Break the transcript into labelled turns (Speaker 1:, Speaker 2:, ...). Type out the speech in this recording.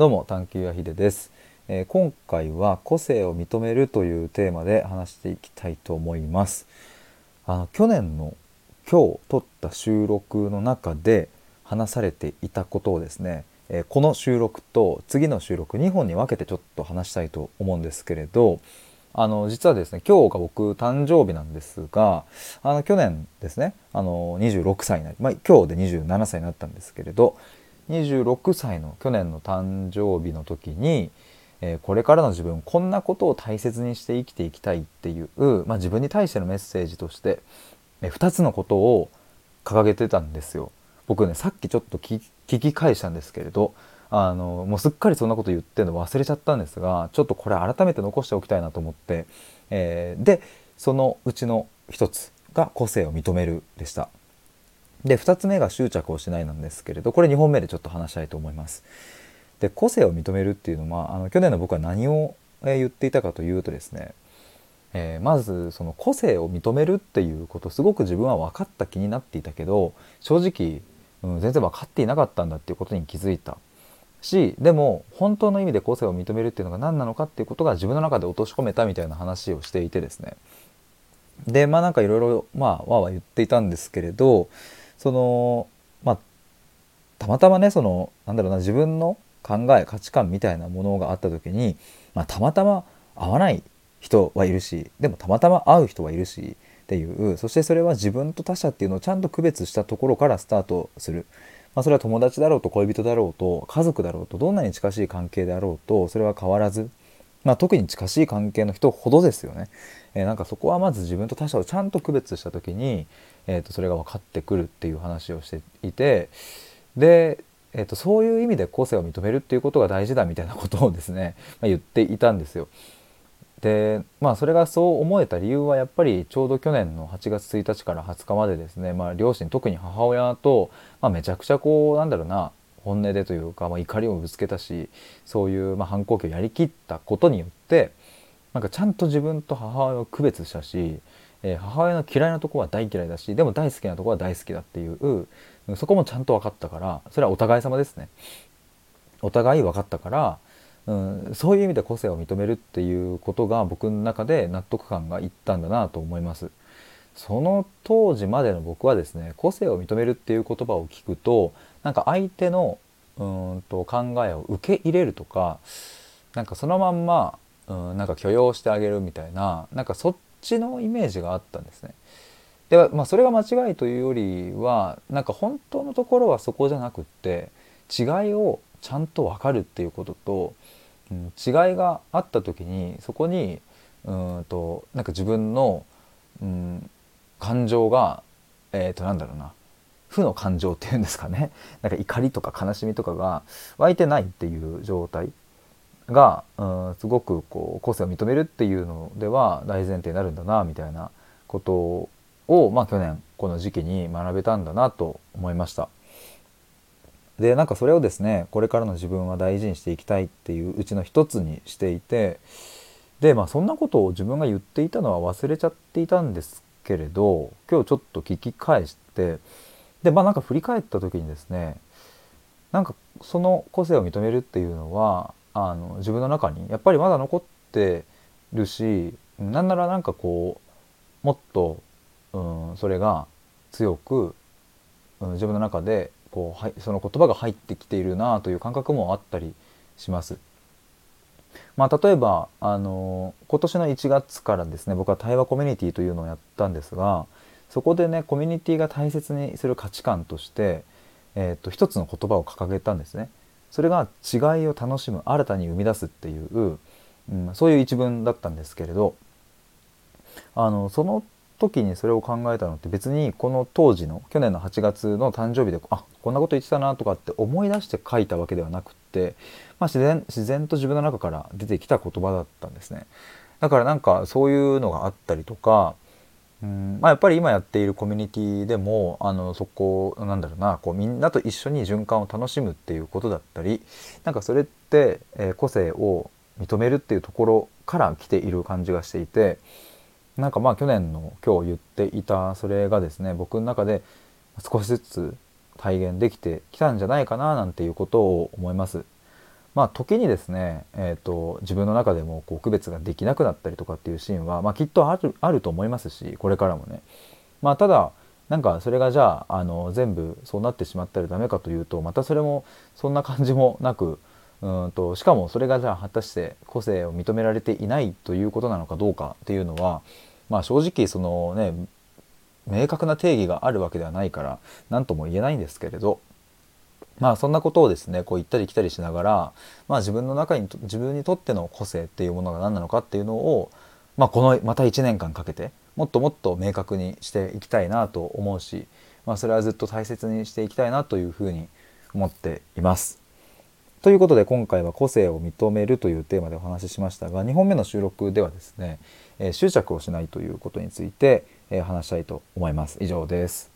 Speaker 1: どうも探求やひでです、えー、今回は個性を認めるというテーマで話していきたいと思います。あの去年の今日撮った収録の中で話されていたことをですね、えー、この収録と次の収録2本に分けてちょっと話したいと思うんですけれどあの実はですね今日が僕誕生日なんですがあの去年ですねあの26歳になり、まあ、今日で27歳になったんですけれど26歳の去年の誕生日の時に、えー、これからの自分こんなことを大切にして生きていきたいっていう、まあ、自分に対してのメッセージとして、えー、2つのことを掲げてたんですよ。僕ねさっきちょっと聞き返したんですけれどあのもうすっかりそんなこと言ってるの忘れちゃったんですがちょっとこれ改めて残しておきたいなと思って、えー、でそのうちの一つが個性を認めるでした。で2つ目が執着をしないなんですけれどこれ2本目でちょっと話したいと思います。で個性を認めるっていうのはあの去年の僕は何を言っていたかというとですね、えー、まずその個性を認めるっていうことすごく自分は分かった気になっていたけど正直、うん、全然分かっていなかったんだっていうことに気づいたしでも本当の意味で個性を認めるっていうのが何なのかっていうことが自分の中で落とし込めたみたいな話をしていてですねでまあなんかいろいろまあわわ言っていたんですけれどそのまあたまたまねそのなんだろうな自分の考え価値観みたいなものがあった時に、まあ、たまたま合わない人はいるしでもたまたま会う人はいるしっていうそしてそれは自分と他者っていうのをちゃんと区別したところからスタートする、まあ、それは友達だろうと恋人だろうと家族だろうとどんなに近しい関係であろうとそれは変わらず、まあ、特に近しい関係の人ほどですよね、えー、なんかそこはまず自分と他者をちゃんと区別した時にえーと、それが分かってくるっていう話をしていてで、えーと、そういう意味で個性を認めるっていうことが大事だみたいなことをですね、まあ、言っていたんですよ。でまあそれがそう思えた理由はやっぱりちょうど去年の8月1日から20日までですね、まあ、両親特に母親と、まあ、めちゃくちゃこうなんだろうな本音でというか、まあ、怒りをぶつけたしそういう、まあ、反抗期をやりきったことによってなんかちゃんと自分と母親を区別したしえー、母親の嫌いなとこは大嫌いだしでも大好きなとこは大好きだっていうそこもちゃんと分かったからそれはお互い様ですね。お互い分かったから、うん、そういう意味で個性を認めるっていうことが僕の中で納得感がいったんだなと思います。その当時までの僕はですね個性を認めるっていう言葉を聞くとなんか相手のうんと考えを受け入れるとかなんかそのまんま、うん、なんか許容してあげるみたいななんかそっちのイメージがあったんですね。ではまあ、それが間違いというよりはなんか本当のところはそこじゃなくって違いをちゃんと分かるっていうことと、うん、違いがあった時にそこにうんとなんか自分の、うん、感情がえっ、ー、となんだろうな負の感情っていうんですかねなんか怒りとか悲しみとかが湧いてないっていう状態が、うん、すごくこう個性を認めるっていうのでは大前提になるんだなみたいなことを、まあ、去年この時期に学べたんだなと思いました。でなんかそれをですねこれからの自分は大事にしていきたいっていううちの一つにしていてでまあそんなことを自分が言っていたのは忘れちゃっていたんですけれど今日ちょっと聞き返してでまあなんか振り返った時にですねなんかその個性を認めるっていうのはあの自分の中にやっぱりまだ残ってるしなんならなんかこうもっと、うん、それが強く、うん、自分の中でこうはいその言葉が入ってきているなという感覚もあったりします。まあ、例えばあの今年の1月からですね僕は対話コミュニティというのをやったんですがそこでねコミュニティが大切にする価値観として、えーと一つの言葉を掲げたんですね。それが違いを楽しむ新たに生み出すっていう、うん、そういう一文だったんですけれどあのその時にそれを考えたのって別にこの当時の去年の8月の誕生日であこんなこと言ってたなとかって思い出して書いたわけではなくって、まあ、自然自然と自分の中から出てきた言葉だったんですね。だからなんかそういうのがあったりとかうんまあ、やっぱり今やっているコミュニティでもあのそこなんだろうなこうみんなと一緒に循環を楽しむっていうことだったりなんかそれって、えー、個性を認めるっていうところから来ている感じがしていてなんかまあ去年の今日言っていたそれがですね僕の中で少しずつ体現できてきたんじゃないかななんていうことを思います。まあ時にですね、えーと、自分の中でもこう区別ができなくなったりとかっていうシーンは、まあ、きっとあるあると思いますしこれからもね。まあ、ただなんかそれがじゃああの全部そうなってしまったらダメかというとまたそれもそんな感じもなくうんとしかもそれがじゃあ果たして個性を認められていないということなのかどうかっていうのは、まあ、正直そのね明確な定義があるわけではないから何とも言えないんですけれどまあそんなことをですねこう行ったり来たりしながら、まあ、自分の中に自分にとっての個性っていうものが何なのかっていうのを、まあ、このまた1年間かけてもっともっと明確にしていきたいなと思うし、まあ、それはずっと大切にしていきたいなというふうに思っています。ということで今回は個性を認めるというテーマでお話ししましたが2本目の収録ではですね、え執着をしないということについて、え話したいと思います。以上です。